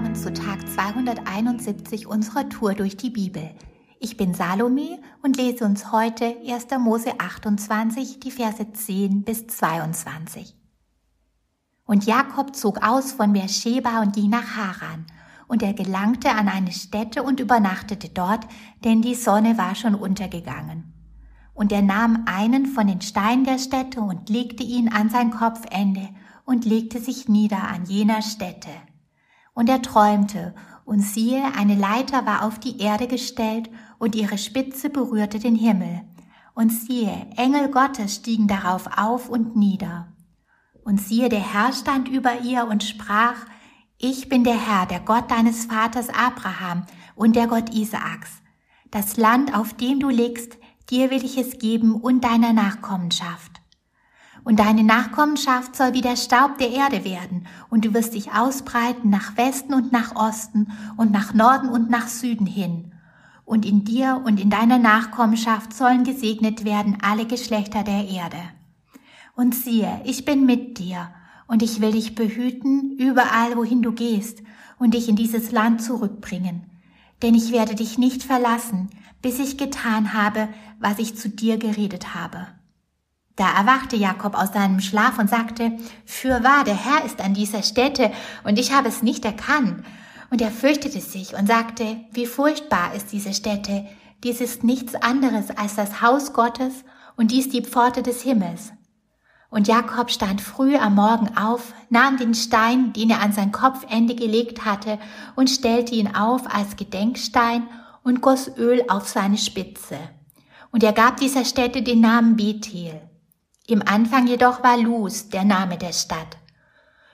willkommen zu Tag 271 unserer Tour durch die Bibel. Ich bin Salome und lese uns heute 1. Mose 28, die Verse 10 bis 22. Und Jakob zog aus von Beersheba und ging nach Haran. Und er gelangte an eine Stätte und übernachtete dort, denn die Sonne war schon untergegangen. Und er nahm einen von den Steinen der Stätte und legte ihn an sein Kopfende und legte sich nieder an jener Stätte. Und er träumte, und siehe, eine Leiter war auf die Erde gestellt, und ihre Spitze berührte den Himmel. Und siehe, Engel Gottes stiegen darauf auf und nieder. Und siehe, der Herr stand über ihr und sprach, Ich bin der Herr, der Gott deines Vaters Abraham und der Gott Isaaks. Das Land, auf dem du liegst, dir will ich es geben und deiner Nachkommenschaft. Und deine Nachkommenschaft soll wie der Staub der Erde werden, und du wirst dich ausbreiten nach Westen und nach Osten und nach Norden und nach Süden hin. Und in dir und in deiner Nachkommenschaft sollen gesegnet werden alle Geschlechter der Erde. Und siehe, ich bin mit dir, und ich will dich behüten überall, wohin du gehst, und dich in dieses Land zurückbringen. Denn ich werde dich nicht verlassen, bis ich getan habe, was ich zu dir geredet habe. Da erwachte Jakob aus seinem Schlaf und sagte, Fürwahr, der Herr ist an dieser Stätte, und ich habe es nicht erkannt. Und er fürchtete sich und sagte, wie furchtbar ist diese Stätte, dies ist nichts anderes als das Haus Gottes und dies die Pforte des Himmels. Und Jakob stand früh am Morgen auf, nahm den Stein, den er an sein Kopfende gelegt hatte, und stellte ihn auf als Gedenkstein und goss Öl auf seine Spitze. Und er gab dieser Stätte den Namen Bethel. Im Anfang jedoch war Luz der Name der Stadt.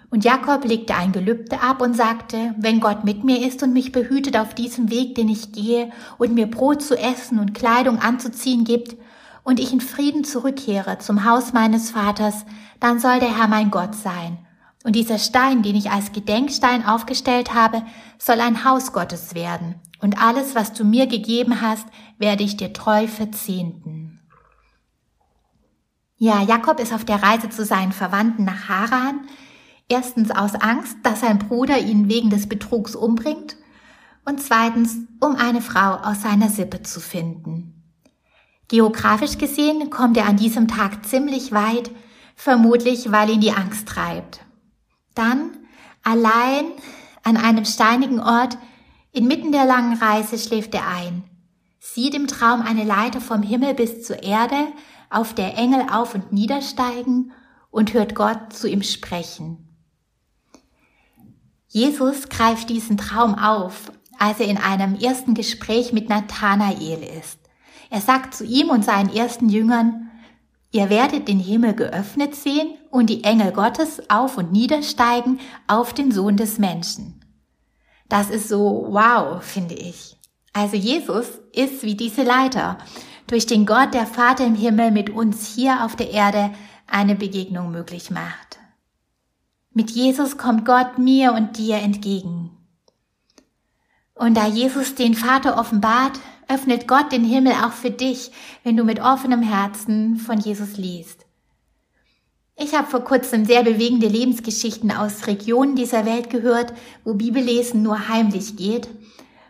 Und Jakob legte ein Gelübde ab und sagte, wenn Gott mit mir ist und mich behütet auf diesem Weg, den ich gehe, und mir Brot zu essen und Kleidung anzuziehen gibt, und ich in Frieden zurückkehre zum Haus meines Vaters, dann soll der Herr mein Gott sein. Und dieser Stein, den ich als Gedenkstein aufgestellt habe, soll ein Haus Gottes werden. Und alles, was du mir gegeben hast, werde ich dir treu verzehnten. Ja, Jakob ist auf der Reise zu seinen Verwandten nach Haran. Erstens aus Angst, dass sein Bruder ihn wegen des Betrugs umbringt. Und zweitens, um eine Frau aus seiner Sippe zu finden. Geografisch gesehen kommt er an diesem Tag ziemlich weit, vermutlich weil ihn die Angst treibt. Dann, allein an einem steinigen Ort, inmitten der langen Reise schläft er ein, sieht im Traum eine Leiter vom Himmel bis zur Erde, auf der Engel auf und niedersteigen und hört Gott zu ihm sprechen. Jesus greift diesen Traum auf, als er in einem ersten Gespräch mit Nathanael ist. Er sagt zu ihm und seinen ersten Jüngern, Ihr werdet den Himmel geöffnet sehen und die Engel Gottes auf und niedersteigen auf den Sohn des Menschen. Das ist so wow, finde ich. Also Jesus ist wie diese Leiter, durch den Gott, der Vater im Himmel, mit uns hier auf der Erde eine Begegnung möglich macht. Mit Jesus kommt Gott mir und dir entgegen. Und da Jesus den Vater offenbart, öffnet Gott den Himmel auch für dich, wenn du mit offenem Herzen von Jesus liest. Ich habe vor kurzem sehr bewegende Lebensgeschichten aus Regionen dieser Welt gehört, wo Bibellesen nur heimlich geht.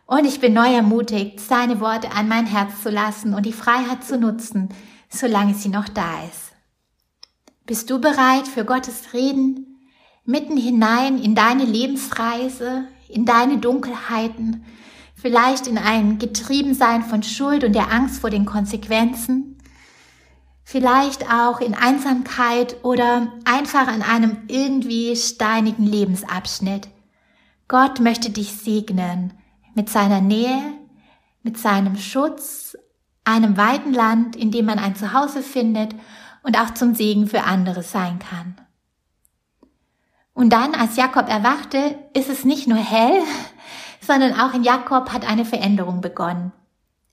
Und ich bin neu ermutigt, seine Worte an mein Herz zu lassen und die Freiheit zu nutzen, solange sie noch da ist. Bist du bereit für Gottes Reden mitten hinein in deine Lebensreise, in deine Dunkelheiten, vielleicht in ein Getriebensein von Schuld und der Angst vor den Konsequenzen, vielleicht auch in Einsamkeit oder einfach an einem irgendwie steinigen Lebensabschnitt. Gott möchte dich segnen mit seiner Nähe, mit seinem Schutz, einem weiten Land, in dem man ein Zuhause findet und auch zum Segen für andere sein kann. Und dann, als Jakob erwachte, ist es nicht nur hell, sondern auch in Jakob hat eine Veränderung begonnen.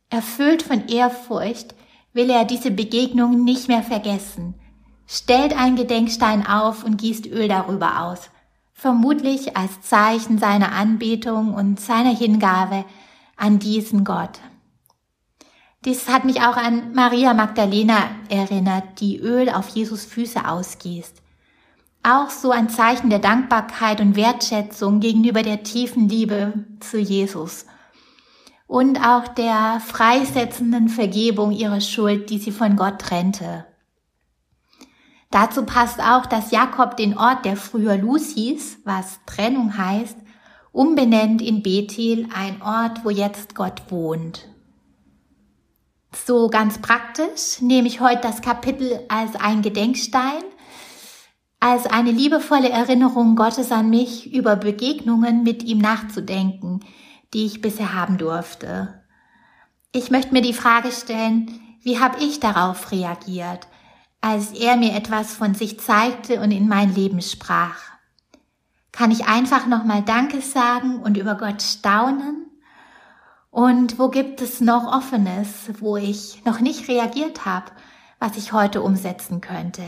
Erfüllt von Ehrfurcht will er diese Begegnung nicht mehr vergessen, stellt einen Gedenkstein auf und gießt Öl darüber aus, vermutlich als Zeichen seiner Anbetung und seiner Hingabe an diesen Gott. Dies hat mich auch an Maria Magdalena erinnert, die Öl auf Jesus Füße ausgießt. auch so ein Zeichen der Dankbarkeit und Wertschätzung gegenüber der tiefen Liebe zu Jesus und auch der freisetzenden Vergebung ihrer Schuld, die sie von Gott trennte. Dazu passt auch, dass Jakob den Ort, der früher Luz hieß, was Trennung heißt, umbenennt in Bethel, ein Ort, wo jetzt Gott wohnt. So ganz praktisch nehme ich heute das Kapitel als ein Gedenkstein, als eine liebevolle Erinnerung Gottes an mich, über Begegnungen mit ihm nachzudenken, die ich bisher haben durfte. Ich möchte mir die Frage stellen, wie habe ich darauf reagiert? Als er mir etwas von sich zeigte und in mein Leben sprach. Kann ich einfach nochmal Danke sagen und über Gott staunen? Und wo gibt es noch Offenes, wo ich noch nicht reagiert habe, was ich heute umsetzen könnte?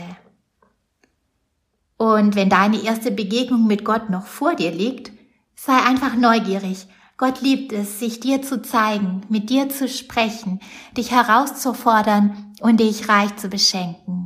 Und wenn deine erste Begegnung mit Gott noch vor dir liegt, sei einfach neugierig. Gott liebt es, sich dir zu zeigen, mit dir zu sprechen, dich herauszufordern und dich reich zu beschenken.